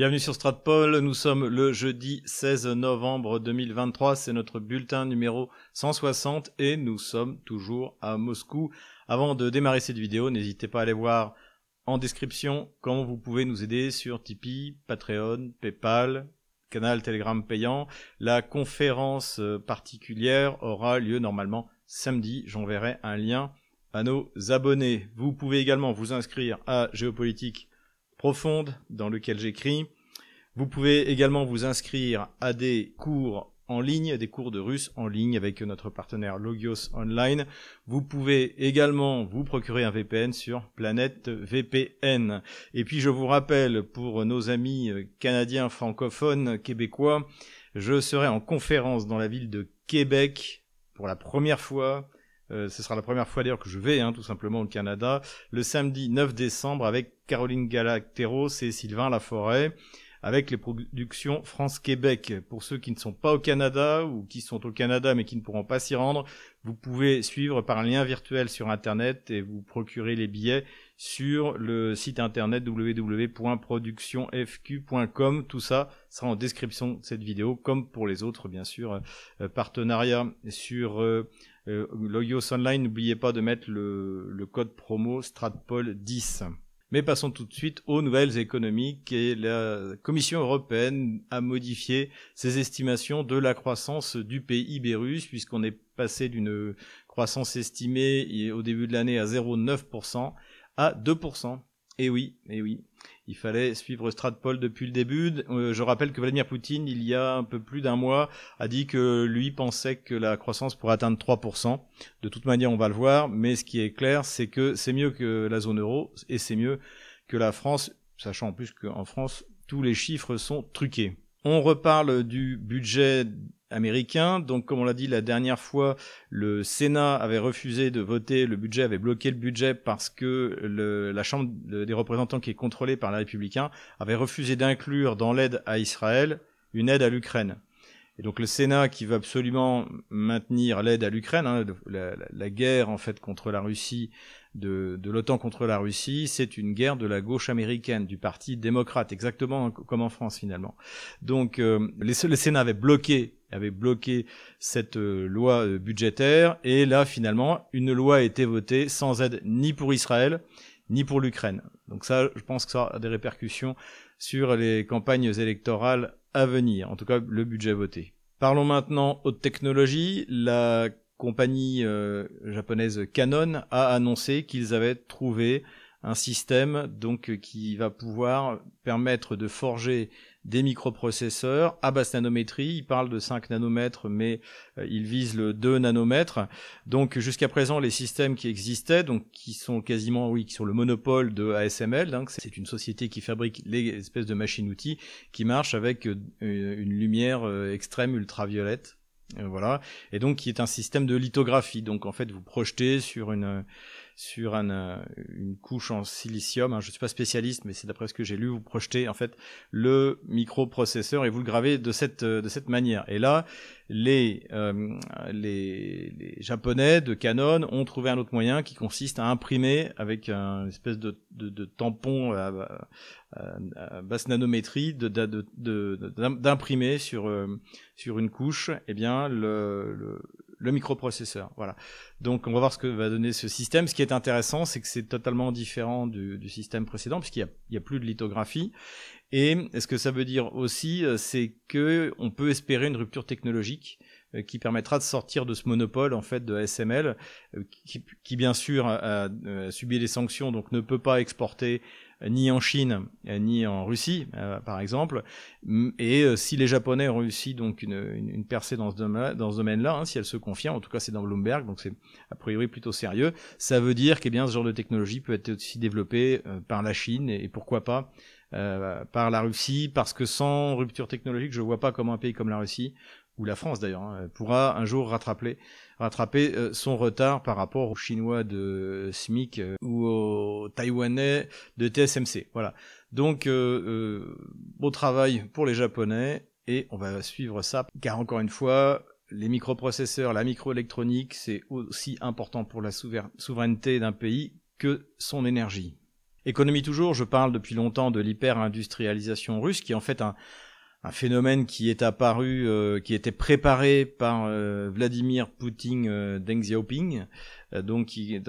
Bienvenue sur Stratpol, nous sommes le jeudi 16 novembre 2023, c'est notre bulletin numéro 160 et nous sommes toujours à Moscou. Avant de démarrer cette vidéo, n'hésitez pas à aller voir en description comment vous pouvez nous aider sur Tipeee, Patreon, PayPal, canal Telegram payant. La conférence euh, particulière aura lieu normalement samedi, j'enverrai un lien à nos abonnés. Vous pouvez également vous inscrire à Géopolitique profonde dans lequel j'écris. Vous pouvez également vous inscrire à des cours en ligne, des cours de russe en ligne avec notre partenaire Logios Online. Vous pouvez également vous procurer un VPN sur Planète VPN. Et puis je vous rappelle pour nos amis canadiens francophones québécois, je serai en conférence dans la ville de Québec pour la première fois euh, ce sera la première fois d'ailleurs que je vais hein, tout simplement au Canada, le samedi 9 décembre avec Caroline Galacteros et Sylvain Laforêt avec les productions France-Québec. Pour ceux qui ne sont pas au Canada ou qui sont au Canada mais qui ne pourront pas s'y rendre, vous pouvez suivre par un lien virtuel sur Internet et vous procurer les billets sur le site internet www.productionfq.com. Tout ça sera en description de cette vidéo, comme pour les autres, bien sûr. Euh, partenariat sur euh, euh, Logios Online, n'oubliez pas de mettre le, code promo StratPol10. Mais passons tout de suite aux nouvelles économiques et la Commission européenne a modifié ses estimations de la croissance du PIB russe puisqu'on est passé d'une croissance estimée au début de l'année à 0,9% à 2%. Et oui, et oui, il fallait suivre Stratpol depuis le début. Euh, je rappelle que Vladimir Poutine, il y a un peu plus d'un mois, a dit que lui pensait que la croissance pourrait atteindre 3%. De toute manière, on va le voir, mais ce qui est clair, c'est que c'est mieux que la zone euro et c'est mieux que la France, sachant en plus qu'en France, tous les chiffres sont truqués. On reparle du budget américain. Donc, comme on l'a dit la dernière fois, le Sénat avait refusé de voter, le budget avait bloqué le budget parce que le, la Chambre des représentants, qui est contrôlée par les républicains, avait refusé d'inclure dans l'aide à Israël une aide à l'Ukraine. Et donc le Sénat qui veut absolument maintenir l'aide à l'Ukraine, hein, la, la, guerre en fait contre la Russie de, de l'OTAN contre la Russie, c'est une guerre de la gauche américaine, du Parti démocrate, exactement comme en France finalement. Donc euh, le Sénat avait bloqué avait bloqué cette euh, loi euh, budgétaire et là finalement une loi a été votée sans aide ni pour Israël ni pour l'Ukraine. Donc ça, je pense que ça a des répercussions sur les campagnes électorales à venir, en tout cas le budget voté. Parlons maintenant haute technologie. La compagnie euh, japonaise Canon a annoncé qu'ils avaient trouvé un système donc qui va pouvoir permettre de forger des microprocesseurs à basse nanométrie. Il parle de 5 nanomètres, mais euh, il vise le 2 nanomètres. Donc jusqu'à présent, les systèmes qui existaient, donc qui sont quasiment, oui, qui sont le monopole de ASML. Donc c'est une société qui fabrique les espèces de machines-outils qui marchent avec euh, une lumière extrême ultraviolette euh, voilà, et donc qui est un système de lithographie. Donc en fait, vous projetez sur une sur un, euh, une couche en silicium. Hein, je suis pas spécialiste, mais c'est d'après ce que j'ai lu, vous projetez en fait le microprocesseur et vous le gravez de cette de cette manière. Et là, les, euh, les, les japonais de Canon ont trouvé un autre moyen qui consiste à imprimer avec un espèce de, de, de tampon à, à, basse nanométrie, d'imprimer sur sur une couche, eh bien le, le le microprocesseur. Voilà. Donc on va voir ce que va donner ce système. Ce qui est intéressant, c'est que c'est totalement différent du, du système précédent puisqu'il n'y a, a, plus de lithographie. Et ce que ça veut dire aussi, euh, c'est que on peut espérer une rupture technologique euh, qui permettra de sortir de ce monopole en fait de SML, euh, qui, qui bien sûr a, a, subi des sanctions, donc ne peut pas exporter ni en Chine ni en Russie, par exemple. Et si les Japonais ont réussi donc une, une, percée dans ce domaine-là, domaine-là, hein, si elle se confirme, en tout cas c'est dans Bloomberg, donc c'est a priori plutôt sérieux, ça veut dire que bien ce genre de technologie peut être aussi développé euh, par la Chine et, pourquoi pas par la Russie, parce que sans rupture technologique, je vois pas comment un pays comme la Russie ou la France d'ailleurs, hein, pourra un jour rattraper, rattraper euh, son retard par rapport aux Chinois de SMIC euh, ou aux Taïwanais de TSMC. Voilà. Donc, euh, beau travail pour les Japonais et on va suivre ça, car encore une fois, les microprocesseurs, la microélectronique, c'est aussi important pour la souveraineté d'un pays que son énergie. Économie toujours, je parle depuis longtemps de l'hyper-industrialisation russe, qui est en fait un, un phénomène qui est apparu, euh, qui était préparé par euh, Vladimir Poutine euh, Deng Xiaoping, donc qui,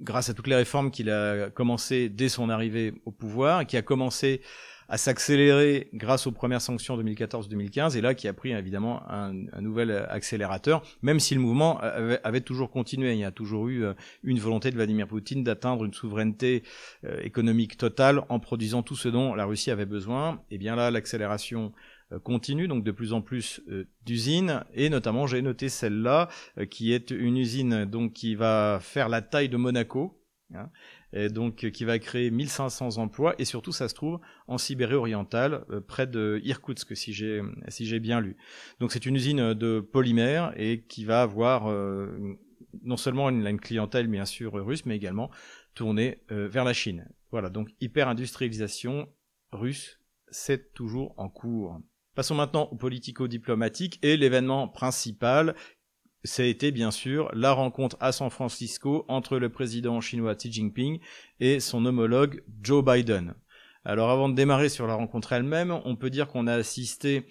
grâce à toutes les réformes qu'il a commencé dès son arrivée au pouvoir, qui a commencé à s'accélérer grâce aux premières sanctions 2014-2015 et là qui a pris évidemment un, nouvel accélérateur, même si le mouvement avait, toujours continué. Il y a toujours eu une volonté de Vladimir Poutine d'atteindre une souveraineté économique totale en produisant tout ce dont la Russie avait besoin. Et bien là, l'accélération euh, continue, donc de plus en plus euh, d'usines, et notamment j'ai noté celle-là, euh, qui est une usine donc qui va faire la taille de Monaco, hein, et donc qui va créer 1500 emplois, et surtout ça se trouve en Sibérie orientale, près de Irkoutsk, si j'ai si bien lu. Donc c'est une usine de polymères et qui va avoir non seulement une, une, clientèle bien sûr russe, mais également tournée vers la Chine. Voilà, donc hyper industrialisation russe, c'est toujours en cours. Passons maintenant au politico-diplomatique et l'événement principal, ça a été bien sûr la rencontre à San Francisco entre le président chinois Xi Jinping et son homologue Joe Biden. Alors avant de démarrer sur la rencontre elle-même, on peut dire qu'on a assisté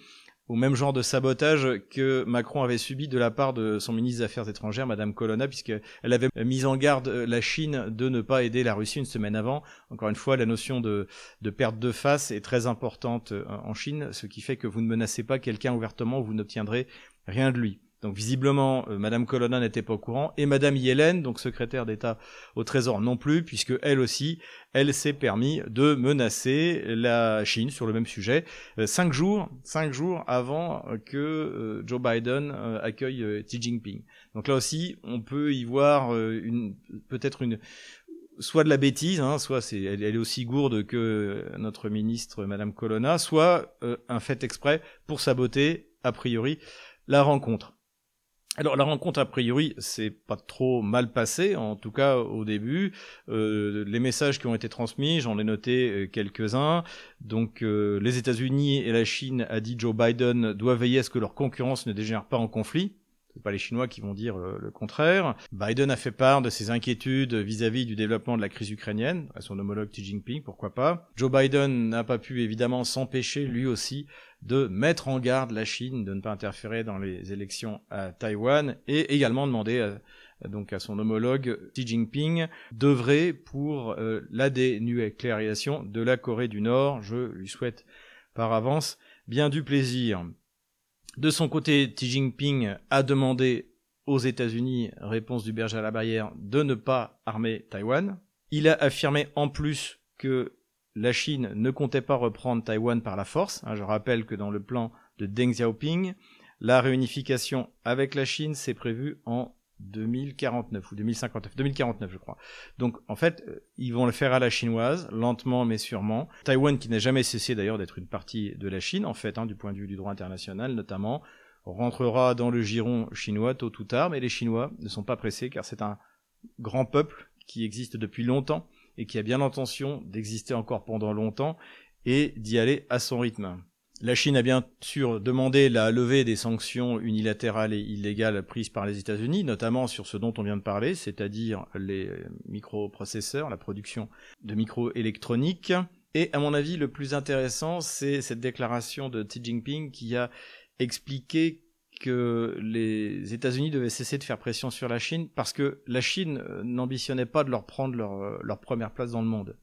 au même genre de sabotage que Macron avait subi de la part de son ministre des Affaires étrangères, Madame Colonna, puisqu'elle avait mis en garde la Chine de ne pas aider la Russie une semaine avant. Encore une fois, la notion de, de perte de face est très importante euh, en Chine, ce qui fait que vous ne menacez pas quelqu'un ouvertement, vous n'obtiendrez rien de lui. Donc visiblement, euh, Madame Colonna n'était pas au courant et Madame Yellen, donc secrétaire d'État au Trésor non plus, puisque elle aussi, elle s'est permis de menacer la Chine sur le même sujet euh, cinq jours, cinq jours avant que euh, Joe Biden accueille Xi Jinping. Donc là aussi, on peut y voir une peut-être une soit de la bêtise, hein, soit c'est, elle, est aussi gourde que notre ministre Madame Colonna, soit un fait exprès pour saboter a priori la rencontre. Alors la rencontre a priori c'est pas trop mal passé, en tout cas au début. Euh, les messages qui ont été transmis, j'en ai noté euh, quelques-uns. Donc euh, les États-Unis et la Chine, a dit Joe Biden, doivent veiller à ce que leur concurrence ne dégénère pas en conflit. Pas les Chinois qui vont dire le, contraire. Biden a fait part de ses inquiétudes vis-à-vis du développement de la crise ukrainienne, à son homologue Xi Jinping, pourquoi pas. Joe Biden n'a pas pu évidemment s'empêcher lui aussi de mettre en garde la Chine de ne pas interférer dans les élections à Taïwan et également demander à, donc à son homologue Xi Jinping d'œuvrer pour euh, la dénucléarisation de la Corée du Nord. Je lui souhaite par avance bien du plaisir. De son côté, Xi Jinping a demandé aux États-Unis, réponse du berger à la barrière, de ne pas armer Taïwan. Il a affirmé en plus que la Chine ne comptait pas reprendre Taïwan par la force. Hein, je rappelle que dans le plan de Deng Xiaoping, la réunification avec la Chine s'est prévue en 2049 ou 2059, 2049 je crois. Donc en fait, euh, ils vont le faire à la chinoise, lentement mais sûrement. Taïwan qui n'a jamais cessé d'ailleurs d'être une partie de la Chine, en fait, hein, du point de vue du droit international notamment, rentrera dans le giron chinois tôt ou tard, mais les Chinois ne sont pas pressés car c'est un grand peuple qui existe depuis longtemps et qui a bien l'intention d'exister encore pendant longtemps et d'y aller à son rythme. La Chine a bien sûr demandé la levée des sanctions unilatérales et illégales prises par les États-Unis, notamment sur ce dont on vient de parler, c'est-à-dire les microprocesseurs, la production de microélectroniques. Et à mon avis, le plus intéressant, c'est cette déclaration de Xi Jinping qui a expliqué que les États-Unis devaient cesser de faire pression sur la Chine parce que la Chine euh, n'ambitionnait pas de leur prendre leur, euh, leur première place dans le monde.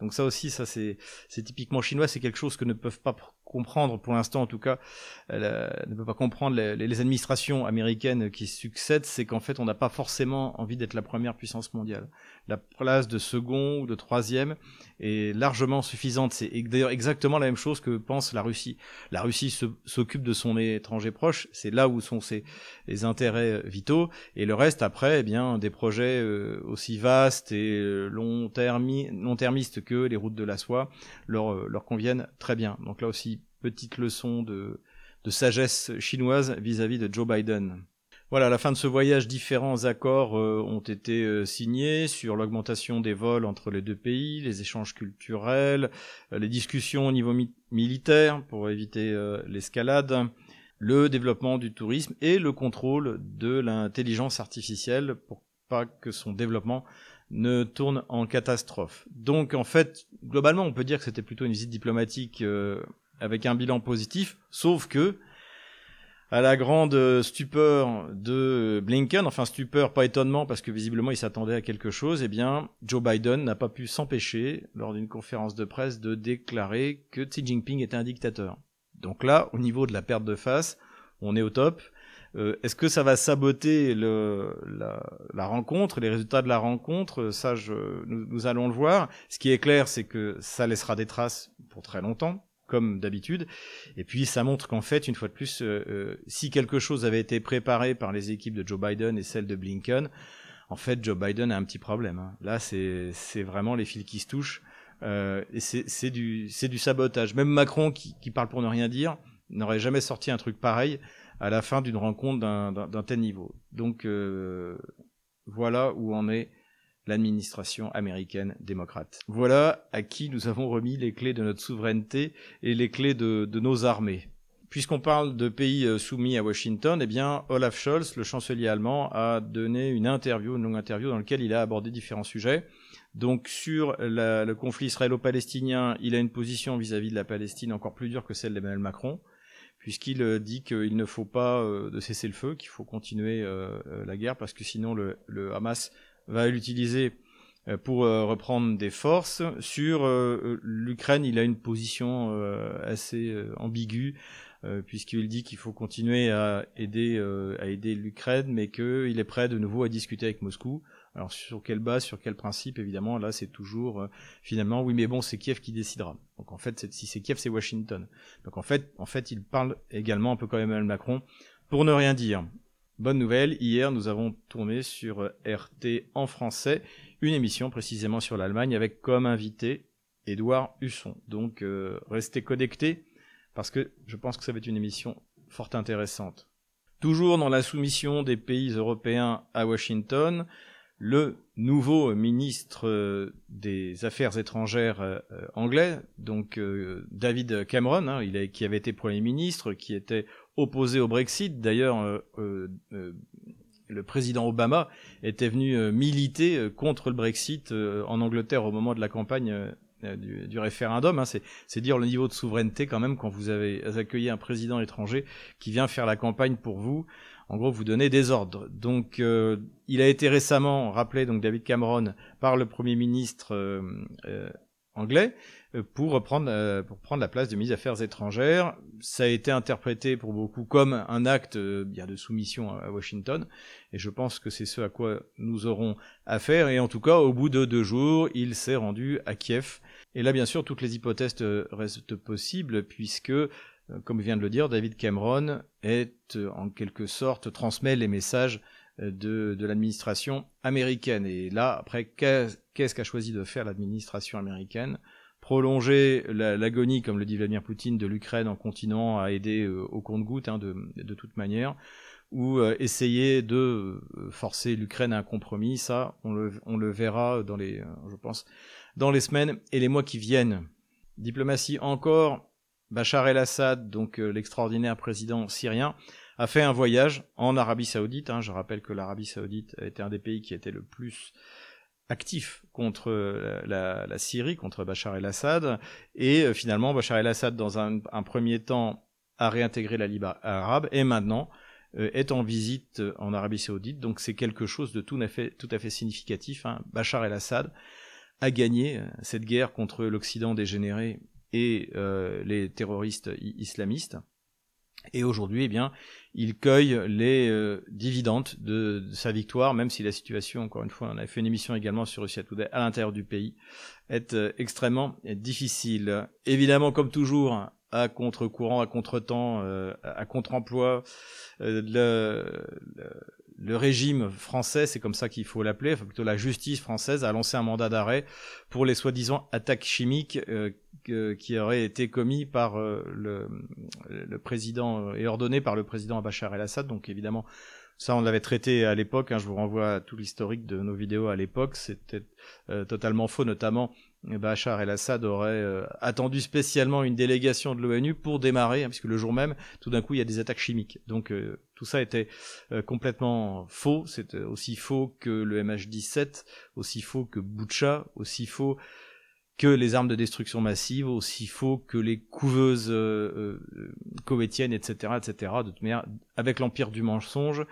Donc ça aussi, ça c'est typiquement chinois, c'est quelque chose que ne peuvent pas comprendre pour l'instant en tout cas, euh, ne peut pas comprendre les, administrations américaines qui succèdent, c'est qu'en fait on n'a pas forcément envie d'être la première puissance mondiale. La place de second ou de troisième est largement suffisante. C'est d'ailleurs exactement la même chose que pense la Russie. La Russie s'occupe de son étranger proche, c'est là où sont ses intérêts vitaux, et le reste après, eh bien des projets euh, aussi vastes et euh, long, que les routes de la soie euh, leur conviennent très bien. Donc là aussi petite leçon de, sagesse chinoise vis-à-vis de Joe Biden. Voilà, à la fin de ce voyage, différents accords euh, ont été euh, signés sur l'augmentation des vols entre les deux pays, les échanges culturels, euh, les discussions au niveau militaire pour éviter l'escalade, le développement du tourisme et le contrôle de l'intelligence artificielle pour pas que son développement ne tourne en catastrophe. Donc en fait, globalement, on peut dire que c'était plutôt une visite diplomatique avec un bilan positif, sauf que à la grande stupeur de Blinken, enfin stupeur, pas étonnement parce que visiblement il s'attendait à quelque chose, eh bien Joe Biden n'a pas pu s'empêcher lors d'une conférence de presse de déclarer que Xi Jinping était un dictateur. Donc là, au niveau de la perte de face, on est au top. Euh, est-ce que ça va saboter le, la, la, rencontre, les résultats de la rencontre? Ça, je, nous, nous, allons le voir. Ce qui est clair, c'est que ça laissera des traces pour très longtemps, comme d'habitude. Et puis, ça montre qu'en fait, une fois de plus, euh, euh, si quelque chose avait été préparé par les équipes de Joe Biden et celles de Blinken, en fait, Joe Biden a un petit problème. Hein. Là, c'est vraiment les fils qui se touchent. Euh, et c'est du, du sabotage. Même Macron, qui, qui parle pour ne rien dire, n'aurait jamais sorti un truc pareil à la fin d'une rencontre d'un tel niveau. Donc euh, voilà où en est l'administration américaine démocrate. Voilà à qui nous avons remis les clés de notre souveraineté et les clés de, nos armées. Puisqu'on parle de pays euh, soumis à Washington, eh bien, Olaf Scholz, le chancelier allemand, a donné une interview, une longue interview dans laquelle il a abordé différents sujets. Donc, sur le conflit israélo-palestinien, il a une position vis-à-vis -vis de la Palestine encore plus dure que celle d'Emmanuel Macron puisqu'il euh, dit qu'il ne faut pas euh, de cesser le feu, qu'il faut continuer la guerre, parce que sinon le Hamas va l'utiliser pour reprendre des forces. Sur l'Ukraine, il a une position assez ambiguë, puisqu'il dit qu'il faut continuer à aider, à aider l'Ukraine, mais qu'il est prêt de nouveau à discuter avec Moscou. Alors sur quelle base, sur quel principe, évidemment, là c'est toujours euh, finalement oui mais bon c'est Kiev qui décidera. Donc en fait si c'est Kiev c'est Washington. Donc en fait en fait il parle également un peu comme Emmanuel Macron pour ne rien dire. Bonne nouvelle, hier nous avons tourné sur euh, RT en français une émission précisément sur l'Allemagne avec comme invité Édouard Husson. Donc euh, restez connectés parce que je pense que ça va être une émission fort intéressante. Toujours dans la soumission des pays européens à Washington, le nouveau ministre euh, des Affaires étrangères anglais, donc David Cameron, hein, qui avait été Premier ministre, qui était opposé au Brexit. D'ailleurs, le président Obama était venu militer contre le Brexit en Angleterre au moment de la campagne du, du, référendum. Hein. C'est dire le niveau de souveraineté quand même quand vous avez accueilli un président étranger qui vient faire la campagne pour vous en gros vous donner des ordres. Donc euh, il a été récemment rappelé donc David Cameron par le Premier ministre euh, euh, anglais pour reprendre pour prendre la place de mise Affaires étrangères. Ça a été interprété pour beaucoup comme un acte bien de soumission à Washington et je pense que c'est ce à quoi nous aurons affaire et en tout cas au bout de deux jours il s'est rendu à Kiev et là bien sûr toutes les hypothèses restent possibles puisque euh, comme vient de le dire, David Cameron est euh, en quelque sorte transmet les messages euh, de, de l'administration américaine. Et là, après, qu'est-ce qu'a choisi de faire l'administration américaine? Prolonger l'agonie, comme le dit Vladimir Poutine, de l'Ukraine en continuant à aider au compte-goutte, hein, de, toute manière, ou essayer de forcer l'Ukraine à un compromis. Ça, on le, verra dans les, je pense, dans les semaines et les mois qui viennent. Diplomatie encore Bachar el-Assad, donc euh, l'extraordinaire président syrien, a fait un voyage en Arabie Saoudite. Hein. Je rappelle que l'Arabie Saoudite était un des pays qui était le plus actif contre euh, la, Syrie, contre Bachar el-Assad. Et euh, finalement, Bachar el-Assad, dans un, premier temps, a réintégré la Ligue arabe et maintenant est en visite en Arabie Saoudite. Donc c'est quelque chose de tout à fait, significatif. Hein. Bachar el-Assad a gagné cette guerre contre l'Occident dégénéré et euh, les terroristes islamistes. Et aujourd'hui, eh bien, il cueille les euh, dividendes de, sa victoire, même si la situation, encore une fois, on a fait une émission également sur Russia Today à l'intérieur du pays, est euh, extrêmement difficile. Évidemment, comme toujours, à contre-courant, à contre-temps, à contre-emploi, le, le régime français, c'est comme ça qu'il faut l'appeler, enfin plutôt la justice française, a lancé un mandat d'arrêt pour les soi-disant attaques chimiques euh, qui auraient été commis par euh, le, le, président et ordonnées par le président Bachar el-Assad. Donc évidemment, ça, on l'avait traité à l'époque. Hein, je vous renvoie à tout l'historique de nos vidéos à l'époque. C'était euh, totalement faux, notamment Bachar el-Assad aurait euh, attendu spécialement une délégation de l'ONU pour démarrer, hein, puisque le jour même, tout d'un coup, il y a des attaques chimiques. Donc euh, tout ça était euh, complètement faux. C'était aussi faux que le MH17, aussi faux que Boucha, aussi faux que les armes de destruction massive, aussi faux que les couveuses euh, etc., etc. De toute manière, avec l'empire du mensonge,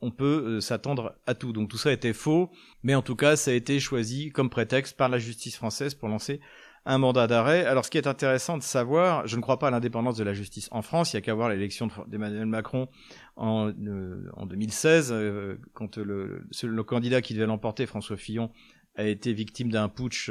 on peut euh, s'attendre à tout. Donc tout ça était faux, mais en tout cas, ça a été choisi comme prétexte par la justice française pour lancer un mandat d'arrêt. Alors ce qui est intéressant de savoir, je ne crois pas à l'indépendance de la justice en France, il y a qu'à voir l'élection d'Emmanuel Macron en, euh, en 2016, euh, quand le, le, candidat qui devait l'emporter, François Fillon, a été victime d'un putsch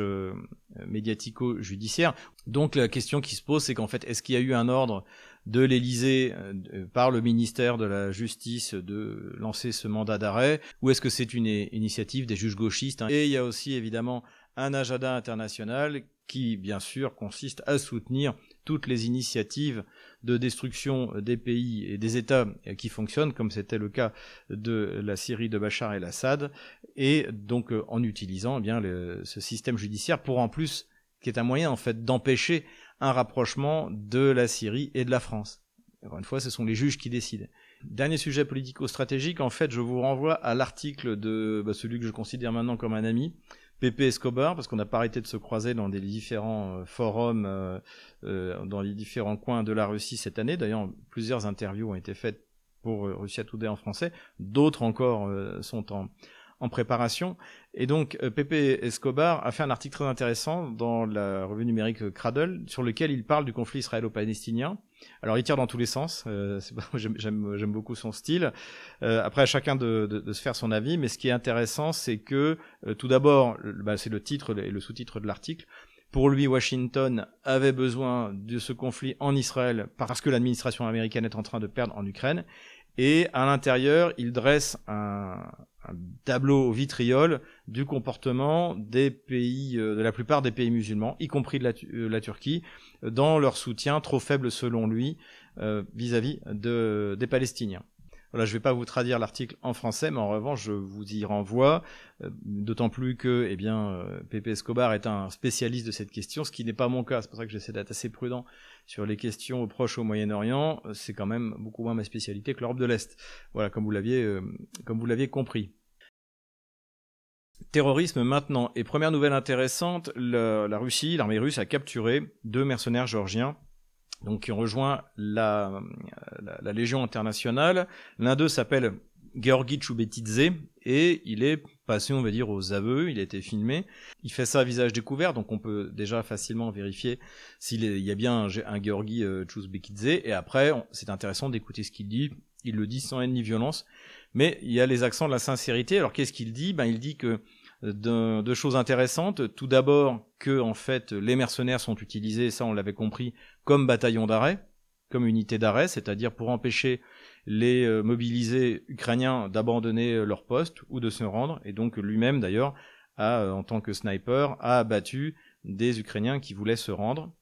médiatico-judiciaire. Donc la question qui se pose, c'est qu'en fait, est-ce qu'il y a eu un ordre de l'Élysée euh, par le ministère de la Justice de lancer ce mandat d'arrêt. Ou est-ce que c'est une initiative des juges gauchistes hein? Et il y a aussi évidemment un agenda international qui, bien sûr, consiste à soutenir toutes les initiatives de destruction des pays et des États qui fonctionnent, comme c'était le cas de la Syrie de Bachar el-Assad, et donc euh, en utilisant eh bien ce système judiciaire pour en plus, qui est un moyen en fait d'empêcher un rapprochement de la Syrie et de la France. Encore une fois, ce sont les juges qui décident. Dernier sujet politico-stratégique, en fait, je vous renvoie à l'article de bah, celui que je considère maintenant comme un ami, Pepe Escobar, parce qu'on n'a pas arrêté de se croiser dans des différents euh, forums, euh, euh, dans les différents coins de la Russie cette année. D'ailleurs, plusieurs interviews ont été faites pour Russia Today en français, d'autres encore sont en, en préparation. Et donc, euh, Pepe Escobar a fait un article très intéressant dans la revue numérique Cradle, sur lequel il parle du conflit israélo-palestinien. Alors, il tire dans tous les sens. Euh, J'aime beaucoup son style. Euh, après, à chacun de, de, de, se faire son avis. Mais ce qui est intéressant, c'est que, euh, tout d'abord, bah, c'est le titre et le sous-titre de l'article. Pour lui, Washington avait besoin de ce conflit en Israël parce que l'administration américaine est en train de perdre en Ukraine. Et à l'intérieur, il dresse un, un tableau au vitriol du comportement des pays, euh, de la plupart des pays musulmans, y compris de la, euh, Turquie, dans leur soutien trop faible selon lui euh, vis-à-vis de, des Palestiniens. Voilà, je ne vais pas vous traduire l'article en français, mais en revanche, je vous y renvoie, d'autant plus que, eh bien, Pepe Escobar est un spécialiste de cette question, ce qui n'est pas mon cas. C'est pour ça que j'essaie d'être assez prudent sur les questions au Proche au Moyen-Orient. C'est quand même beaucoup moins ma spécialité que l'Europe de l'Est. Voilà, comme vous l'aviez, comme vous l'aviez compris. Terrorisme maintenant. Et première nouvelle intéressante, la, Russie, l'armée russe a capturé deux mercenaires géorgiens donc qui ont rejoint la, la, Légion internationale. L'un d'eux s'appelle Georgi Choubetidze et il est passé, on va dire, aux aveux, il a été filmé. Il fait ça visage découvert, donc on peut déjà facilement vérifier s'il y a bien un, Georgi euh, Et après, c'est intéressant d'écouter ce qu'il dit. Il le dit sans haine ni violence mais il y a les accents de la sincérité. Alors qu'est-ce qu'il dit? Ben il dit que euh, deux choses intéressantes. Tout d'abord que en fait les mercenaires sont utilisés, ça on l'avait compris, comme bataillon d'arrêt, comme unité d'arrêt, c'est-à-dire pour empêcher les euh, mobilisés ukrainiens d'abandonner euh, leur poste ou de se rendre. Et donc lui-même d'ailleurs a, en tant que sniper, a abattu des Ukrainiens qui voulaient se rendre.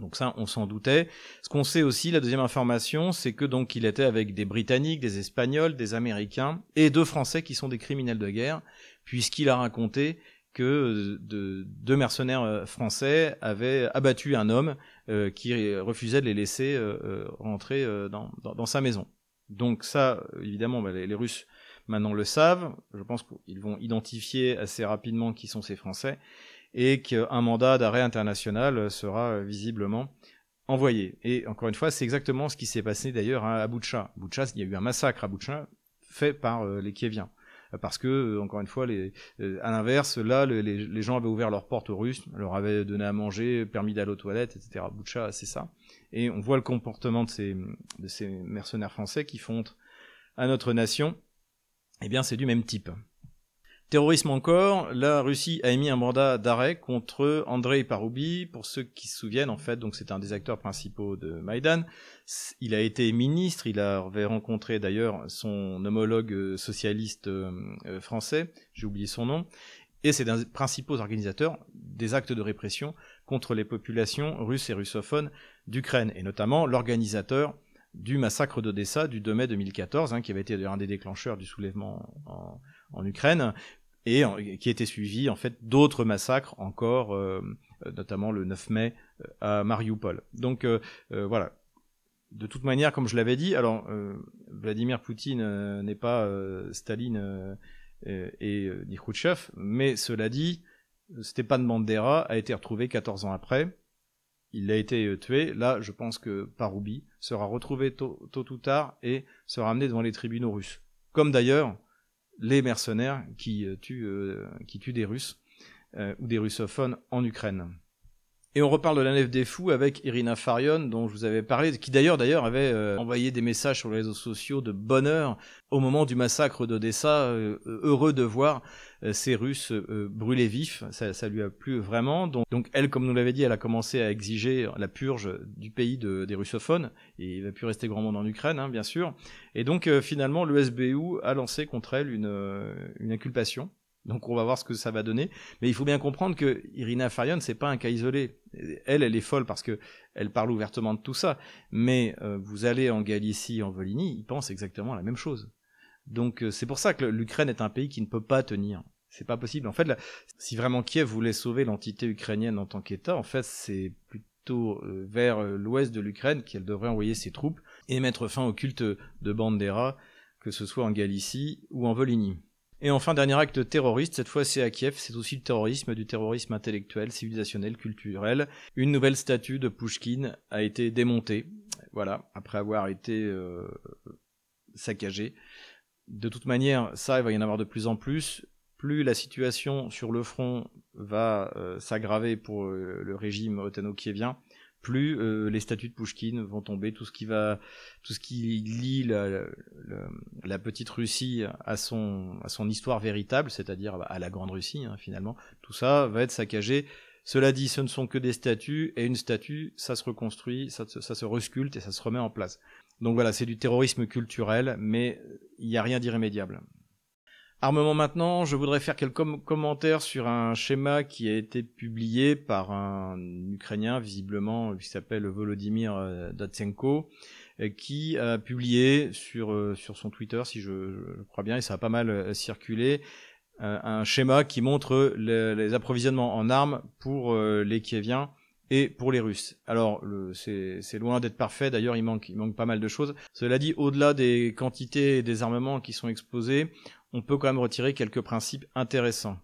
Donc ça, on s'en doutait. Ce qu'on sait aussi, la deuxième information, c'est que donc il était avec des Britanniques, des Espagnols, des Américains et deux Français qui sont des criminels de guerre, puisqu'il a raconté que deux mercenaires euh, français avaient abattu un homme euh, qui refusait de les laisser euh, rentrer dans, sa maison. Donc ça, évidemment, bah, les, Russes maintenant le savent. Je pense qu'ils vont identifier assez rapidement qui sont ces Français et qu'un mandat d'arrêt international sera visiblement envoyé. Et encore une fois, c'est exactement ce qui s'est passé d'ailleurs à Boucha. Boucha, il y a eu un massacre à Boucha fait par euh, les Kieviens. Parce que, euh, encore une fois, euh, à l'inverse, là, les, les, gens avaient ouvert leurs portes aux Russes, leur avaient donné à manger, permis d'aller aux toilettes, etc. Boucha, c'est ça. Et on voit le comportement de ces, de ces mercenaires français qui font à notre nation. Eh bien, c'est du même type. Terrorisme encore, la Russie a émis un mandat d'arrêt contre Andrei Paroubi. Pour ceux qui se souviennent, en fait, donc c'est un des acteurs principaux de Maïdan. Il a été ministre, il avait rencontré d'ailleurs son homologue euh, socialiste euh, euh, français, j'ai oublié son nom, et c'est un des principaux organisateurs des actes de répression contre les populations russes et russophones d'Ukraine, et notamment l'organisateur du massacre d'Odessa du 2 mai 2014, hein, qui avait été un des déclencheurs du soulèvement en, en Ukraine, et qui été suivi en fait d'autres massacres encore, notamment le 9 mai à Mariupol. Donc voilà, de toute manière, comme je l'avais dit, alors Vladimir Poutine n'est pas Staline et, ni Khrouchtchev, mais cela dit, Stepan Bandera a été retrouvé 14 ans après. Il a été tué. Là, je pense que Paroubi sera retrouvé tôt, ou tard et sera amené devant les tribunaux russes. Comme d'ailleurs les mercenaires qui tuent, qui tuent des Russes ou des russophones en Ukraine. Et on reparle de la nef des fous avec Irina Farion, dont je vous avais parlé, qui d'ailleurs d'ailleurs avait euh, envoyé des messages sur les réseaux sociaux de bonheur au moment du massacre d'Odessa, euh, heureux de voir euh, ces Russes brûler vifs. Ça, ça, lui a plu vraiment. Donc, elle, comme nous l'avait dit, elle a commencé à exiger la purge du pays de, des russophones. Et il va plus rester grand monde en Ukraine, hein, bien sûr. Et donc finalement, le SBU a lancé contre elle une, une inculpation donc on va voir ce que ça va donner. Mais il faut bien comprendre que Irina Farion, c'est pas un cas isolé. Elle, elle est folle parce que elle parle ouvertement de tout ça. Mais euh, vous allez en Galicie, en Volhynie, ils pensent exactement la même chose. Donc euh, c'est pour ça que l'Ukraine est un pays qui ne peut pas tenir. C'est pas possible. En fait, si vraiment Kiev voulait sauver l'entité ukrainienne en tant qu'État, en fait, c'est plutôt euh, vers l'ouest de l'Ukraine qu'elle devrait envoyer ses troupes et mettre fin au culte de Bandera, que ce soit en Galicie ou en Volhynie. Et enfin, dernier acte terroriste, cette fois c'est à Kiev, c'est aussi le terrorisme, du terrorisme intellectuel, civilisationnel, culturel. Une nouvelle statue de Pushkin a été démontée, voilà, après avoir été euh, saccagée. De toute manière, ça, il va y en avoir de plus en plus. Plus la situation sur le front va euh, s'aggraver pour euh, le régime otano-kievien, plus euh, les statues de Pushkin vont tomber, tout ce qui va, tout ce qui lie la, la, petite Russie à son, à son histoire véritable, c'est-à-dire à la grande Russie hein, finalement, tout ça va être saccagé. Cela dit, ce ne sont que des statues, et une statue, ça se reconstruit, ça, ça se resculpte et ça se remet en place. Donc voilà, c'est du terrorisme culturel, mais il n'y a rien d'irrémédiable. Armement maintenant, je voudrais faire quelques commentaires sur un schéma qui a été publié par un Ukrainien, visiblement, qui s'appelle Volodymyr euh, Datsenko, euh, qui a publié sur, euh, sur son Twitter, si je, crois bien, et ça a pas mal circulé, un schéma qui montre les, approvisionnements en armes pour les Kieviens et pour les Russes. Alors, c'est loin d'être parfait, d'ailleurs il manque, il manque pas mal de choses. Cela dit, au-delà des quantités et des armements qui sont exposés, on peut quand même retirer quelques principes intéressants.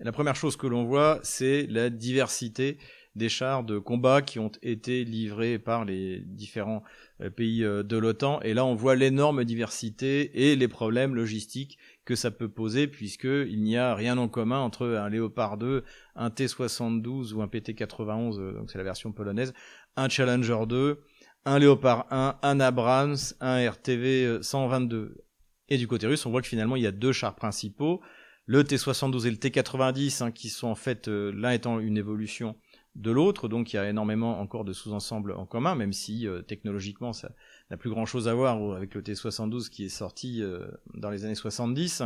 la première chose que l'on voit, c'est la diversité des chars de combat qui ont été livrés par les différents euh, pays euh, de l'OTAN. Et là, on voit l'énorme diversité et les problèmes logistiques que ça peut poser, puisqu'il n'y a rien en commun entre un Léopard 2, un T-72 ou un PT-91, euh, donc c'est la version polonaise, un Challenger 2, un Léopard 1, un Abrams, un RTV 122. Et du côté russe, on voit que finalement, il y a deux chars principaux, le T-72 et le T-90, hein, qui sont en fait euh, l'un étant une évolution de l'autre, donc il y a énormément encore de sous-ensembles en commun, même si euh, technologiquement ça n'a plus grand-chose à voir avec le T-72 qui est sorti euh, dans les années 70,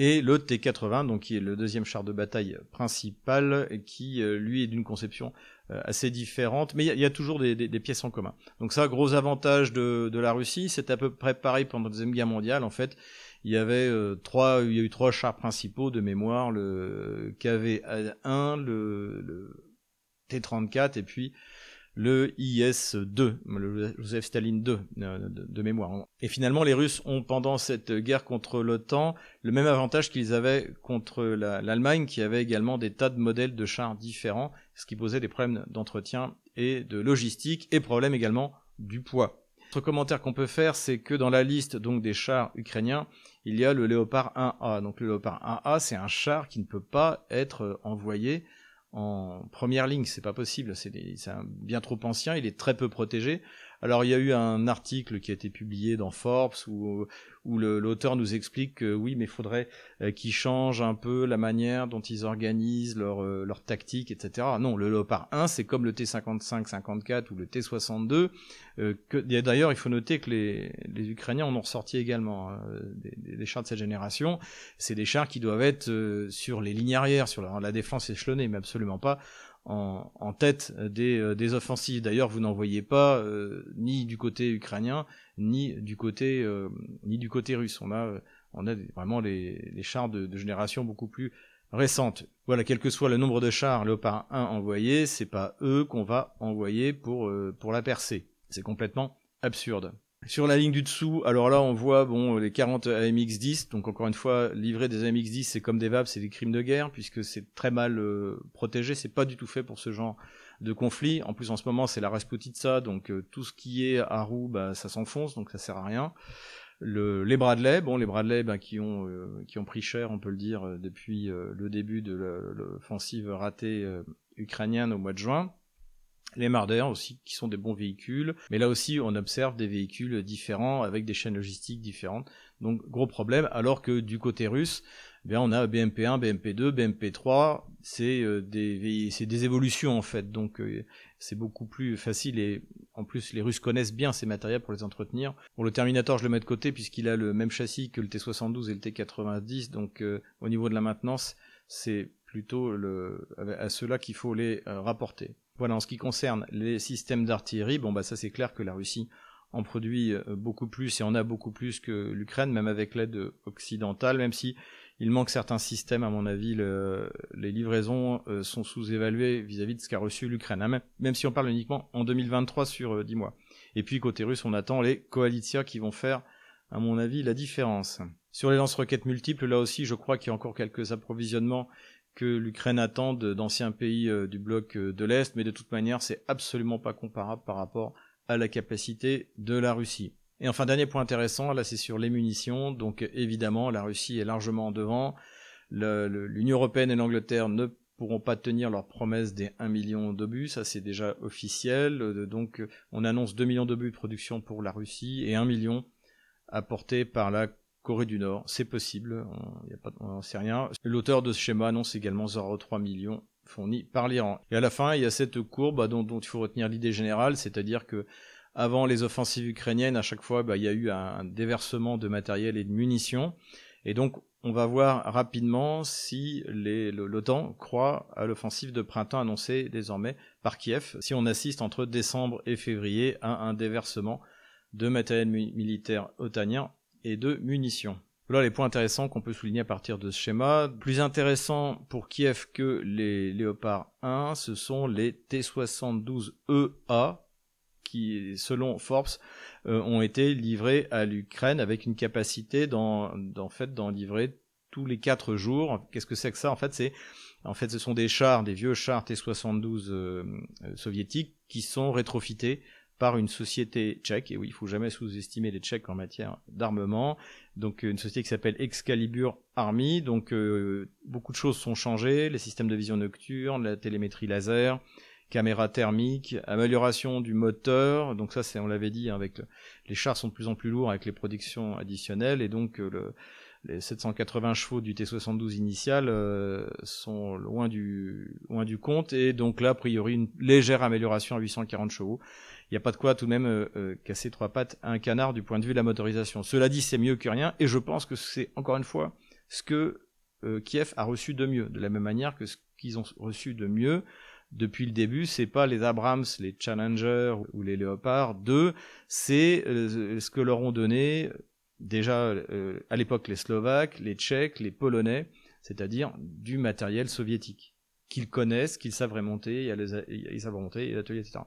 et le T-80, donc qui est le deuxième char de bataille principal, qui lui est d'une conception assez différente, mais il y, a toujours des, pièces en commun. Donc ça, gros avantage de, la Russie, c'est à peu près pareil pendant la deuxième guerre mondiale. En fait, il y avait euh, trois, il y a eu trois chars principaux de mémoire, le KV-1, le, le T-34 et puis le IS-2, le Joseph Staline 2 euh, de, mémoire. Et finalement, les Russes ont, pendant cette guerre contre l'OTAN, le même avantage qu'ils avaient contre l'Allemagne, qui avait également des tas de modèles de chars différents, ce qui posait des problèmes d'entretien et de logistique, et problème également du poids. Autre commentaire qu'on peut faire, c'est que dans la liste donc des chars ukrainiens, il y a le Léopard 1A. Donc le Léopard 1A, c'est un char qui ne peut pas être envoyé en première ligne, c'est pas possible, c'est bien trop ancien, il est très peu protégé. Alors il y a eu un article qui a été publié dans Forbes où, l'auteur nous explique que oui, mais il faudrait euh, qu'ils changent un peu la manière dont ils organisent leur, euh, leur tactique, etc. Non, le Leopard 1, c'est comme le T-55, 54 ou le T-62. Euh, D'ailleurs, il faut noter que les, Ukrainiens en ont ressorti également hein, des, chars de cette génération. C'est des chars qui doivent être sur les lignes arrières, sur la défense échelonnée, mais absolument pas en, tête des, euh, des offensives. D'ailleurs, vous n'en voyez pas euh, ni du côté ukrainien, ni du côté, euh, ni du côté russe. On a on a vraiment les, chars de, génération beaucoup plus récente. Voilà, quel que soit le nombre de chars Léopard 1 envoyés, c'est pas eux qu'on va envoyer pour, euh, pour la percer. C'est complètement absurde. Sur la ligne du dessous, alors là on voit bon les 40 AMX-10, donc encore une fois, livrer des AMX-10 c'est comme des VAP, c'est des crimes de guerre puisque c'est très mal euh, protégé, c'est pas du tout fait pour ce genre de conflit. En plus en ce moment c'est la Rasputitsa, donc euh, tout ce qui est à roue, bah, ça s'enfonce, donc ça sert à rien. Le, les Bradley, bon les Bradley bah, qui ont euh, qui ont pris cher, on peut le dire, depuis le début de l'offensive ratée ukrainienne au mois de juin les Marder aussi, qui sont des bons véhicules. Mais là aussi, on observe des véhicules différents avec des chaînes logistiques différentes. Donc, gros problème. Alors que du côté russe, eh bien, on a BMP1, BMP2, BMP3. C'est euh, des, évolutions, en fait. Donc, euh, c'est beaucoup plus facile. Et en plus, les Russes connaissent bien ces matériels pour les entretenir. Pour le Terminator, je le mets de côté puisqu'il a le même châssis que le T72 et le T90. Donc, euh, au niveau de la maintenance, c'est plutôt à ceux-là qu'il faut les rapporter. Voilà, en ce qui concerne les systèmes d'artillerie, bon bah ça c'est clair que la Russie en produit euh, beaucoup plus et en a beaucoup plus que l'Ukraine, même avec l'aide occidentale, même si il manque certains systèmes, à mon avis, les livraisons euh, sont sous-évaluées vis-à-vis de ce qu'a reçu l'Ukraine, hein, même, si on parle uniquement en 2023 sur 10 euh, mois. Et puis côté russe, on attend les coalitions qui vont faire, à mon avis, la différence. Sur les lance-roquettes multiples, là aussi, je crois qu'il y a encore quelques approvisionnements que l'Ukraine attend d'anciens pays euh, du bloc euh, de l'Est, mais de toute manière, c'est absolument pas comparable par rapport à la capacité de la Russie. Et enfin, dernier point intéressant, là c'est sur les munitions, donc évidemment, la Russie est largement en devant. L'Union Européenne et l'Angleterre ne pourront pas tenir leur promesse des 1 million d'obus, ça c'est déjà officiel, euh, donc on annonce 2 millions d'obus de production pour la Russie et 1 million apporté par la Corée du Nord, c'est possible, on n'en sait rien. L'auteur de ce schéma annonce également 0,3 millions fournis par l'Iran. Et à la fin, il y a cette courbe bah, dont, il faut retenir l'idée générale, c'est-à-dire que avant les offensives ukrainiennes, à chaque fois, bah, il y a eu un, déversement de matériel et de munitions. Et donc, on va voir rapidement si l'OTAN croit à l'offensive de printemps annoncée désormais par Kiev, si on assiste entre décembre et février à un déversement de matériel militaire otanien et de munitions. Voilà les points intéressants qu'on peut souligner à partir de ce schéma. Plus intéressant pour Kiev que les Léopard 1, ce sont les T-72EA qui, selon Forbes, euh, ont été livrés à l'Ukraine avec une capacité d'en, en fait, d'en livrer tous les quatre jours. Qu'est-ce que c'est que ça? En fait, c'est en fait, ce sont des chars, des vieux chars T-72 euh, euh, soviétiques qui sont rétrofités par une société tchèque. Et oui, il faut jamais sous-estimer les Tchèques en matière d'armement. Donc une société qui s'appelle Excalibur Army. Donc euh, beaucoup de choses sont changées, les systèmes de vision nocturne, la télémétrie laser, caméra thermique, amélioration du moteur. Donc ça, c'est on l'avait dit, hein, avec les chars sont de plus en plus lourds avec les productions additionnelles et donc euh, le, les 780 chevaux du T72 initial euh, sont loin du loin du compte et donc là a priori une légère amélioration à 840 chevaux il n'y a pas de quoi tout de même euh, euh, casser trois pattes à un canard du point de vue de la motorisation. Cela dit, c'est mieux que rien, et je pense que c'est encore une fois ce que euh, Kiev a reçu de mieux, de la même manière que ce qu'ils ont reçu de mieux depuis le début, c'est pas les Abrams, les Challenger ou les Leopard 2, c'est ce que leur ont donné déjà à l'époque les Slovaques, les Tchèques, les Polonais, c'est-à-dire du matériel soviétique qu'ils connaissent, qu'ils savent remonter, ils savent remonter, l'atelier, etc.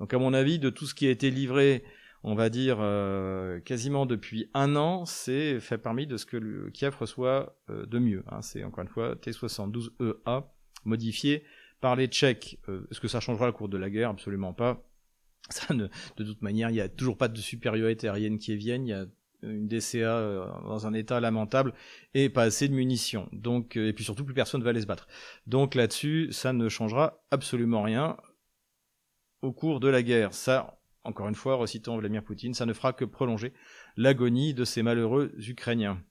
Donc à mon avis, de tout ce qui a été livré, on va dire euh, quasiment depuis un an, c'est fait parmi de ce que le Kiev reçoit euh, de mieux. Hein. C'est encore une fois T72EA modifié par les Tchèques. Euh, est-ce que ça changera le cours de la guerre? Absolument pas. Ça ne, de toute manière, il n'y a toujours pas de supériorité aérienne qui vienne. Il y a une DCA dans un état lamentable et pas assez de munitions. Donc et puis surtout plus personne ne va aller se battre. Donc là-dessus, ça ne changera absolument rien au cours de la guerre. Ça, encore une fois, recitant Vladimir Poutine, ça ne fera que prolonger l'agonie de ces malheureux Ukrainiens.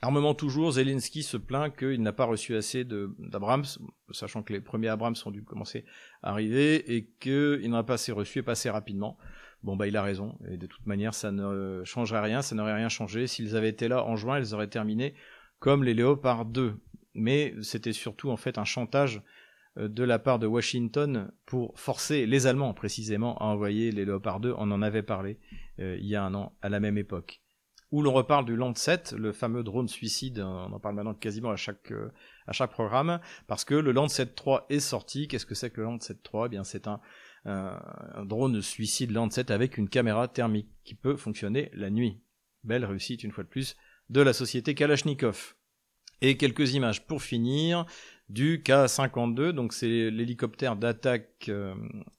Armement toujours, Zelensky se plaint qu'il n'a pas reçu assez d'Abrams, sachant que les premiers Abrams ont dû commencer à arriver et qu'il n'en a pas assez reçu et pas assez rapidement. Bon bah il a raison, et de toute manière ça ne changerait rien, ça n'aurait rien changé. S'ils avaient été là en juin, ils auraient terminé comme les Léopard 2. Mais c'était surtout en fait un chantage de la part de Washington pour forcer les Allemands précisément à envoyer les Léopard 2. On en avait parlé euh, il y a un an à la même époque. où l'on reparle du Landsat, le fameux drone suicide, on en parle maintenant quasiment à chaque, euh, à chaque programme, parce que le Landsat 3 est sorti. Qu'est-ce que c'est que le Landsat 3 Eh bien, c'est un, un drone suicide Landsat avec une caméra thermique qui peut fonctionner la nuit. Belle réussite, une fois de plus, de la société Kalachnikov. Et quelques images pour finir du K-52, donc c'est l'hélicoptère d'attaque euh,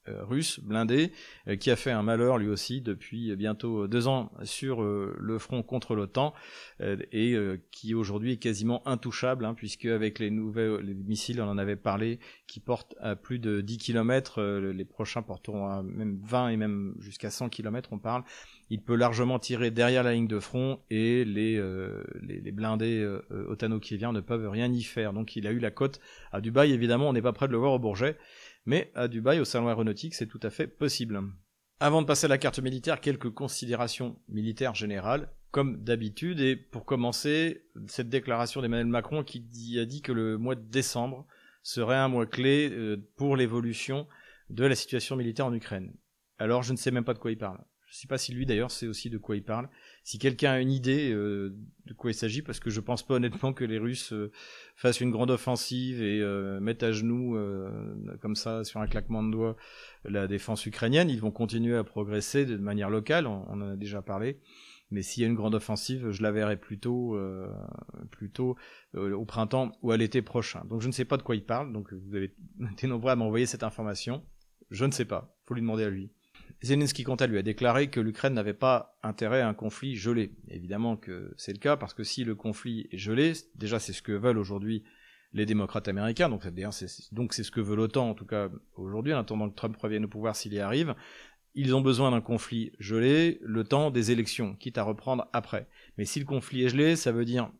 euh, russe blindé euh, qui a fait un malheur lui aussi depuis bientôt deux ans sur le front contre l'OTAN et qui aujourd'hui est quasiment intouchable hein, puisque avec les nouveaux les missiles, on en avait parlé, qui portent à plus de 10 km, les prochains porteront à même 20 et même jusqu'à 100 km on parle, il peut largement tirer derrière la ligne de front et les, euh, blindés euh, otano-kieviens ne peuvent rien y faire. Donc il a eu la cote à Dubaï, évidemment, on n'est pas prêt de le voir au Bourget, mais à Dubaï, au salon aéronautique, c'est tout à fait possible. Avant de passer à la carte militaire, quelques considérations militaires générales, comme d'habitude, et pour commencer, cette déclaration d'Emmanuel Macron qui a dit que le mois de décembre serait un mois clé euh, pour l'évolution de la situation militaire en Ukraine. Alors je ne sais même pas de quoi il parle. Je ne sais pas si lui d'ailleurs sait aussi de quoi il parle. Si quelqu'un a une idée euh, de quoi il s'agit, parce que je pense pas honnêtement que les Russes euh, fassent une grande offensive et euh, mettent à genoux comme ça sur un claquement de doigts la défense ukrainienne. Ils vont continuer à progresser de manière locale. On, en a déjà parlé. Mais s'il y a une grande offensive, je la verrai plutôt, plutôt au printemps ou à l'été prochain. Donc je ne sais pas de quoi il parle. Donc vous avez été nombreux à m'envoyer cette information. Je ne sais pas. Faut lui demander à lui. Zelensky, quant à lui, a déclaré que l'Ukraine n'avait pas intérêt à un conflit gelé. Évidemment que c'est le cas, parce que si le conflit est gelé, déjà c'est ce que veulent aujourd'hui les démocrates américains, donc c'est ce que veut l'OTAN en tout cas aujourd'hui, en attendant que Trump revienne au pouvoir s'il y arrive. Ils ont besoin d'un conflit gelé, le temps des élections, quitte à reprendre après. Mais si le conflit est gelé, ça veut dire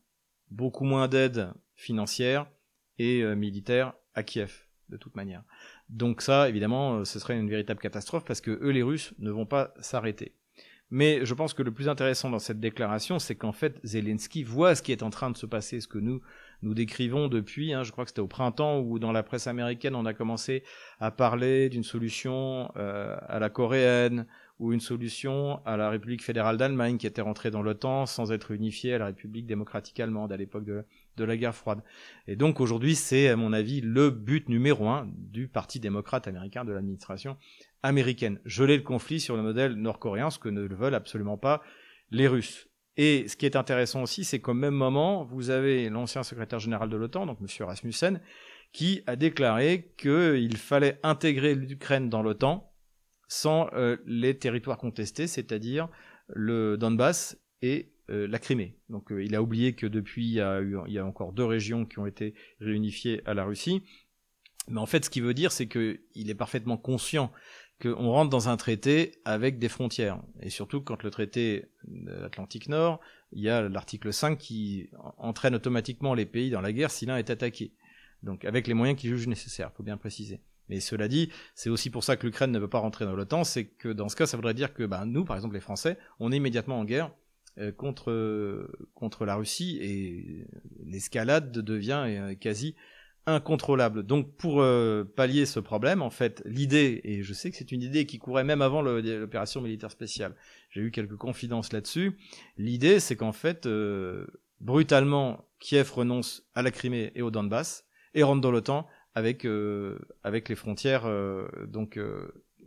beaucoup moins d'aide financière et euh, militaire à Kiev, de toute manière. Donc ça, évidemment, euh, ce serait une véritable catastrophe parce que eux, les Russes, ne vont pas s'arrêter. Mais je pense que le plus intéressant dans cette déclaration, c'est qu'en fait, Zelensky voit ce qui est en train de se passer, ce que nous nous décrivons depuis. Hein, je crois que c'était au printemps où dans la presse américaine, on a commencé à parler d'une solution euh, à la coréenne ou une solution à la République fédérale d'Allemagne qui était rentrée dans l'OTAN sans être unifiée à la République démocratique allemande à l'époque de, de la guerre froide. Et donc aujourd'hui, c'est à mon avis le but numéro un du Parti démocrate américain de l'administration américaine. Geler le conflit sur le modèle nord-coréen, ce que ne veulent absolument pas les Russes. Et ce qui est intéressant aussi, c'est qu'au même moment, vous avez l'ancien secrétaire général de l'OTAN, donc M. Rasmussen, qui a déclaré qu'il fallait intégrer l'Ukraine dans l'OTAN sans euh, les territoires contestés, c'est-à-dire le Donbass et euh, la Crimée. Donc euh, il a oublié que depuis il y, a encore deux régions qui ont été réunifiées à la Russie. Mais en fait, ce qu'il veut dire, c'est qu'il est parfaitement conscient qu'on rentre dans un traité avec des frontières. Et surtout quand le traité Atlantique Nord, il y a l'article 5 qui entraîne automatiquement les pays dans la guerre si l'un est attaqué. Donc avec les moyens qu'il juge nécessaires, faut bien préciser. Mais cela dit, c'est aussi pour ça que l'Ukraine ne veut pas rentrer dans l'OTAN, c'est que dans ce cas, ça voudrait dire que ben, nous, par exemple les Français, on est immédiatement en guerre contre, contre la Russie et l'escalade devient euh, quasi incontrôlable. Donc pour euh, pallier ce problème, en fait, l'idée, et je sais que c'est une idée qui courait même avant l'opération militaire spéciale, j'ai eu quelques confidences là-dessus, l'idée c'est qu'en fait, brutalement, Kiev renonce à la Crimée et au Donbass et rentre dans l'OTAN avec, avec les frontières donc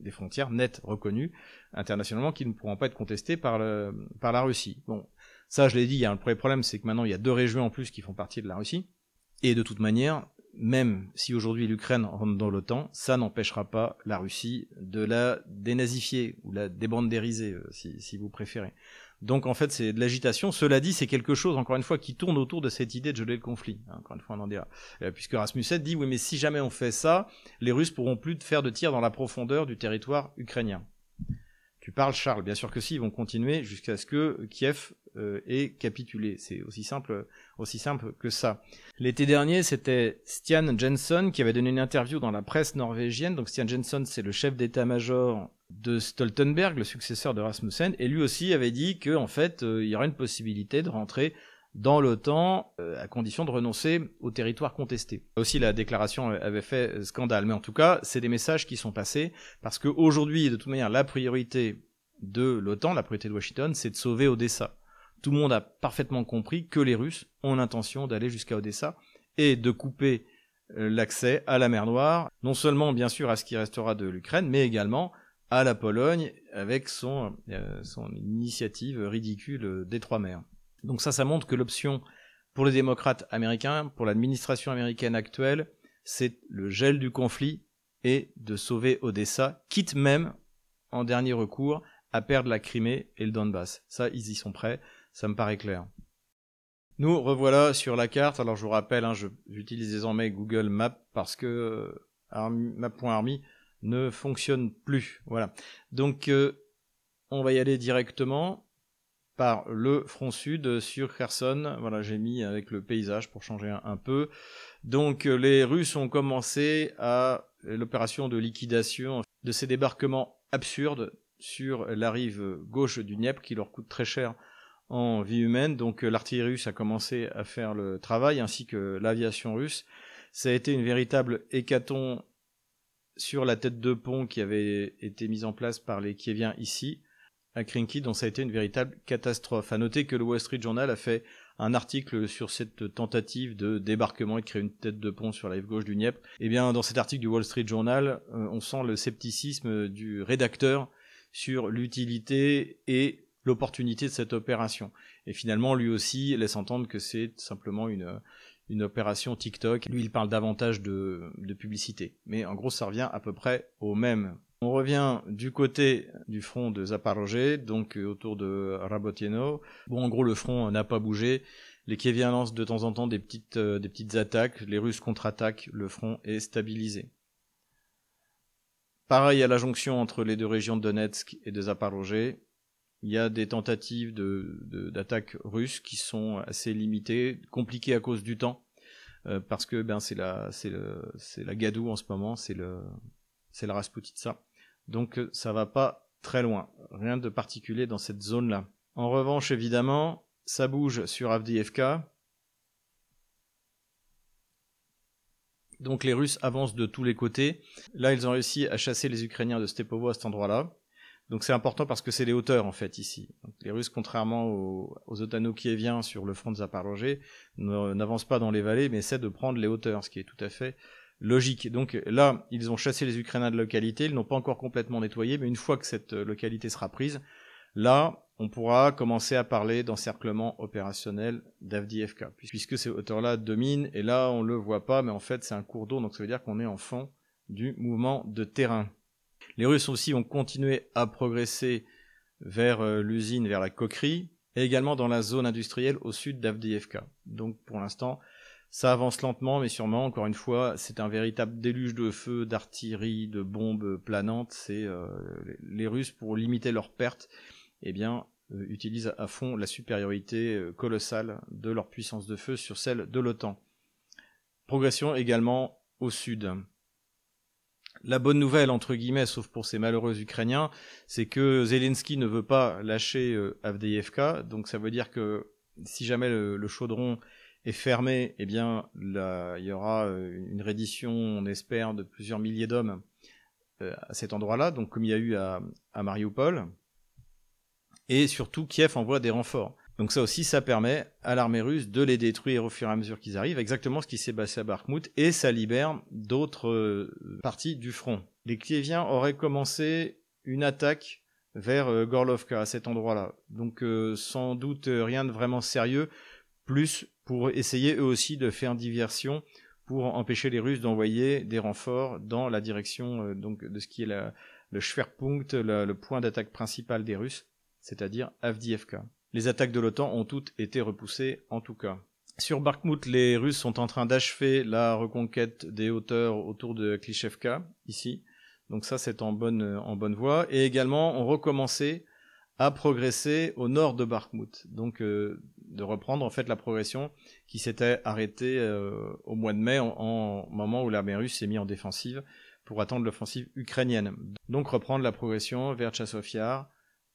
des frontières nettes reconnues internationalement qui ne pourront pas être contestées par, la Russie. Bon, ça je l'ai dit, il premier problème, c'est que maintenant il y a deux régions en plus qui font partie de la Russie. Et de toute manière, même si aujourd'hui l'Ukraine rentre dans l'OTAN, ça n'empêchera pas la Russie de la dénazifier ou la débandériser, euh, si vous préférez. Donc en fait, c'est de l'agitation. Cela dit, c'est quelque chose, encore une fois, qui tourne autour de cette idée de geler le conflit. Hein, encore une fois, on en dira. Euh, puisque Rasmussen dit, oui, mais si jamais on fait ça, les Russes pourront plus faire de tirs dans la profondeur du territoire ukrainien. Tu parles, Charles, bien sûr que si, ils vont continuer jusqu'à ce que Kiev euh, ait capitulé. C'est aussi simple, aussi simple que ça. L'été dernier, c'était Stian Jensen qui avait donné une interview dans la presse norvégienne. Donc Stian Jensen, c'est le chef d'état-major de Stoltenberg, le successeur de Rasmussen, et lui aussi avait dit que en fait, euh, il y aurait une possibilité de rentrer dans l'OTAN euh, à condition de renoncer au territoire contesté. Aussi, la déclaration avait fait scandale, mais en tout cas, c'est des messages qui sont passés parce qu'aujourd'hui, de toute manière, la priorité de l'OTAN, la priorité de Washington, c'est de sauver Odessa. Tout le monde a parfaitement compris que les Russes ont l'intention d'aller jusqu'à Odessa et de couper euh, l'accès à la mer Noire, non seulement bien sûr à ce qui restera de l'Ukraine, mais également à la Pologne avec son, euh, son initiative ridicule des trois mers. Donc ça, ça montre que l'option pour les démocrates américains, pour l'administration américaine actuelle, c'est le gel du conflit et de sauver Odessa, quitte même, en dernier recours, à perdre la Crimée et le Donbass. Ça, ils y sont prêts, ça me paraît clair. Nous revoilà sur la carte. Alors je vous rappelle, hein, j'utilise désormais Google Maps parce que euh, Map.army ne fonctionne plus. Voilà. Donc euh, on va y aller directement par le front sud sur Kherson. Voilà, j'ai mis avec le paysage pour changer un, peu. Donc euh, les Russes ont commencé à l'opération de liquidation de ces débarquements absurdes sur la rive gauche du Dniepr qui leur coûte très cher en vie humaine. Donc euh, l'artillerie russe a commencé à faire le travail ainsi que l'aviation russe. Ça a été une véritable hécatombe sur la tête de pont qui avait été mise en place par les Kieviens ici à Krinky, dont ça a été une véritable catastrophe. À noter que le Wall Street Journal a fait un article sur cette tentative de débarquement et de créer une tête de pont sur la rive gauche du Dniepr. Eh bien, dans cet article du Wall Street Journal, euh, on sent le scepticisme du rédacteur sur l'utilité et l'opportunité de cette opération. Et finalement, lui aussi laisse entendre que c'est simplement une, une opération TikTok. Lui, il parle davantage de, de publicité. Mais en gros, ça revient à peu près au même. On revient du côté du front de Zaporozhye, donc euh, autour de Rabotieno. Bon, en gros, le front n'a pas bougé. Les Kieviens lancent de temps en temps des petites, euh, des petites attaques. Les Russes contre-attaquent. Le front est stabilisé. Pareil à la jonction entre les deux régions de Donetsk et de Zaporozhye. Il y a des tentatives d'attaques de, russes qui sont assez limitées, compliquées à cause du temps, euh, parce que ben c'est la la gadoue en ce moment, c'est la Rasputitsa. Donc euh, ça va pas très loin, rien de particulier dans cette zone là. En revanche, évidemment, ça bouge sur Avdiivka. Donc les Russes avancent de tous les côtés. Là, ils ont réussi à chasser les Ukrainiens de Stepovo à cet endroit-là. Donc c'est important parce que c'est les hauteurs en fait ici. les Russes, contrairement aux, aux Otano-Kieviens sur le front de Zaporozhye, n'avancent pas dans les vallées, mais essaient de prendre les hauteurs, ce qui est tout à fait logique. Donc là, ils ont chassé les Ukrainiens de localité, ils n'ont pas encore complètement nettoyé, mais une fois que cette localité sera prise, là, on pourra commencer à parler d'encerclement opérationnel d'Avdiivka, puisque ces hauteurs-là dominent, et là, on le voit pas, mais en fait, c'est un cours d'eau, donc ça veut dire qu'on est en fond du mouvement de terrain. Les Russes aussi ont continué à progresser vers euh, l'usine, vers la coquerie, et également dans la zone industrielle au sud d'Avdiivka. Donc pour l'instant, ça avance lentement, mais sûrement, encore une fois, c'est un véritable déluge de feu, d'artillerie, de bombes planantes. C'est euh, les Russes, pour limiter leurs pertes, eh bien, euh, utilisent à fond la supériorité colossale de leur puissance de feu sur celle de l'OTAN. Progression également au sud. La bonne nouvelle, entre guillemets, sauf pour ces malheureux Ukrainiens, c'est que Zelensky ne veut pas lâcher euh, Avdiivka, donc ça veut dire que si jamais le, chaudron est fermé, eh bien, il y aura euh, une reddition, on espère, de plusieurs milliers d'hommes euh, à cet endroit-là, donc comme il y a eu à Mariupol. Et surtout, Kiev envoie des renforts. Donc ça aussi, ça permet à l'armée russe de les détruire au fur et à mesure qu'ils arrivent, exactement ce qui s'est passé à Bakhmut, et ça libère d'autres euh, parties du front. Les Kieviens auraient commencé une attaque vers euh, Gorlovka, à cet endroit-là. Donc euh, sans doute rien de vraiment sérieux, plus pour essayer eux aussi de faire diversion pour empêcher les Russes d'envoyer des renforts dans la direction donc de ce qui est le Schwerpunkt, le point d'attaque principal des Russes, c'est-à-dire Avdiivka. Les attaques de l'OTAN ont toutes été repoussées en tout cas. Sur Bakhmut, les Russes sont en train d'achever la reconquête des hauteurs autour de Klishevka, ici. Donc ça, c'est en bonne, voie. Et également, on recommencé à progresser au nord de Bakhmut. Donc euh, de reprendre en fait la progression qui s'était arrêtée euh, au mois de mai, en, en, moment où l'armée russe s'est mise en défensive pour attendre l'offensive ukrainienne. Donc reprendre la progression vers Tchassov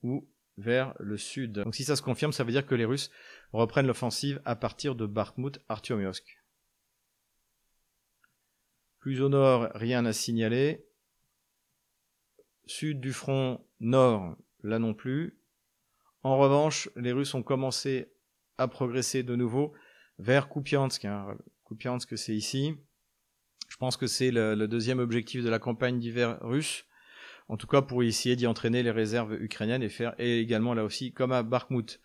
ou vers le sud. Donc si ça se confirme, ça veut dire que les Russes reprennent l'offensive à partir de Bakhmut, Artyomiosk. Plus au nord, rien à signaler. Sud du front nord, là non plus. En revanche, les Russes ont commencé à progresser de nouveau vers Kupiansk. Hein. Kupiansk, c'est ici. Je pense que c'est le, deuxième objectif de la campagne d'hiver russe. En tout cas, pour essayer d'y entraîner les réserves ukrainiennes et faire, et également là aussi, comme à Bakhmut.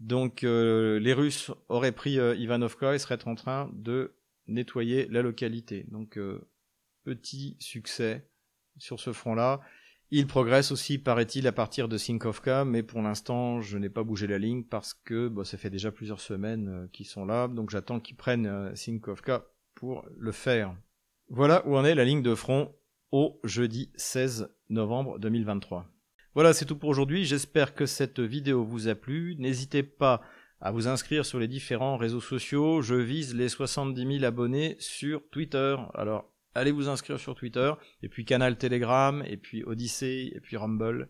Donc, euh, les Russes auraient pris euh, Ivanovka et seraient en train de nettoyer la localité. Donc, euh, petit succès sur ce front-là. Il progresse aussi, paraît-il, à partir de Sinkovka, mais pour l'instant, je n'ai pas bougé la ligne parce que bah, ça fait déjà plusieurs semaines qu'ils sont là, donc j'attends qu'ils prennent Sinkovka pour le faire. Voilà où en est la ligne de front jeudi 16 novembre 2023. Voilà, c'est tout pour aujourd'hui. J'espère que cette vidéo vous a plu. N'hésitez pas à vous inscrire sur les différents réseaux sociaux. Je vise les 70 000 abonnés sur Twitter. Alors, allez vous inscrire sur Twitter, et puis canal Telegram, et puis Odyssey, et puis Rumble.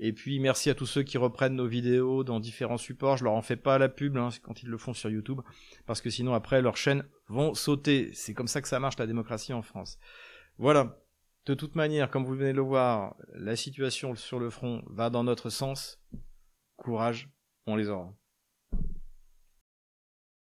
Et puis merci à tous ceux qui reprennent nos vidéos dans différents supports. Je leur en fais pas la pub hein, quand ils le font sur YouTube, parce que sinon après leurs chaînes vont sauter. C'est comme ça que ça marche la démocratie en France. Voilà. De toute manière, comme vous venez de le voir, la situation sur le front va dans notre sens. Courage, on les aura.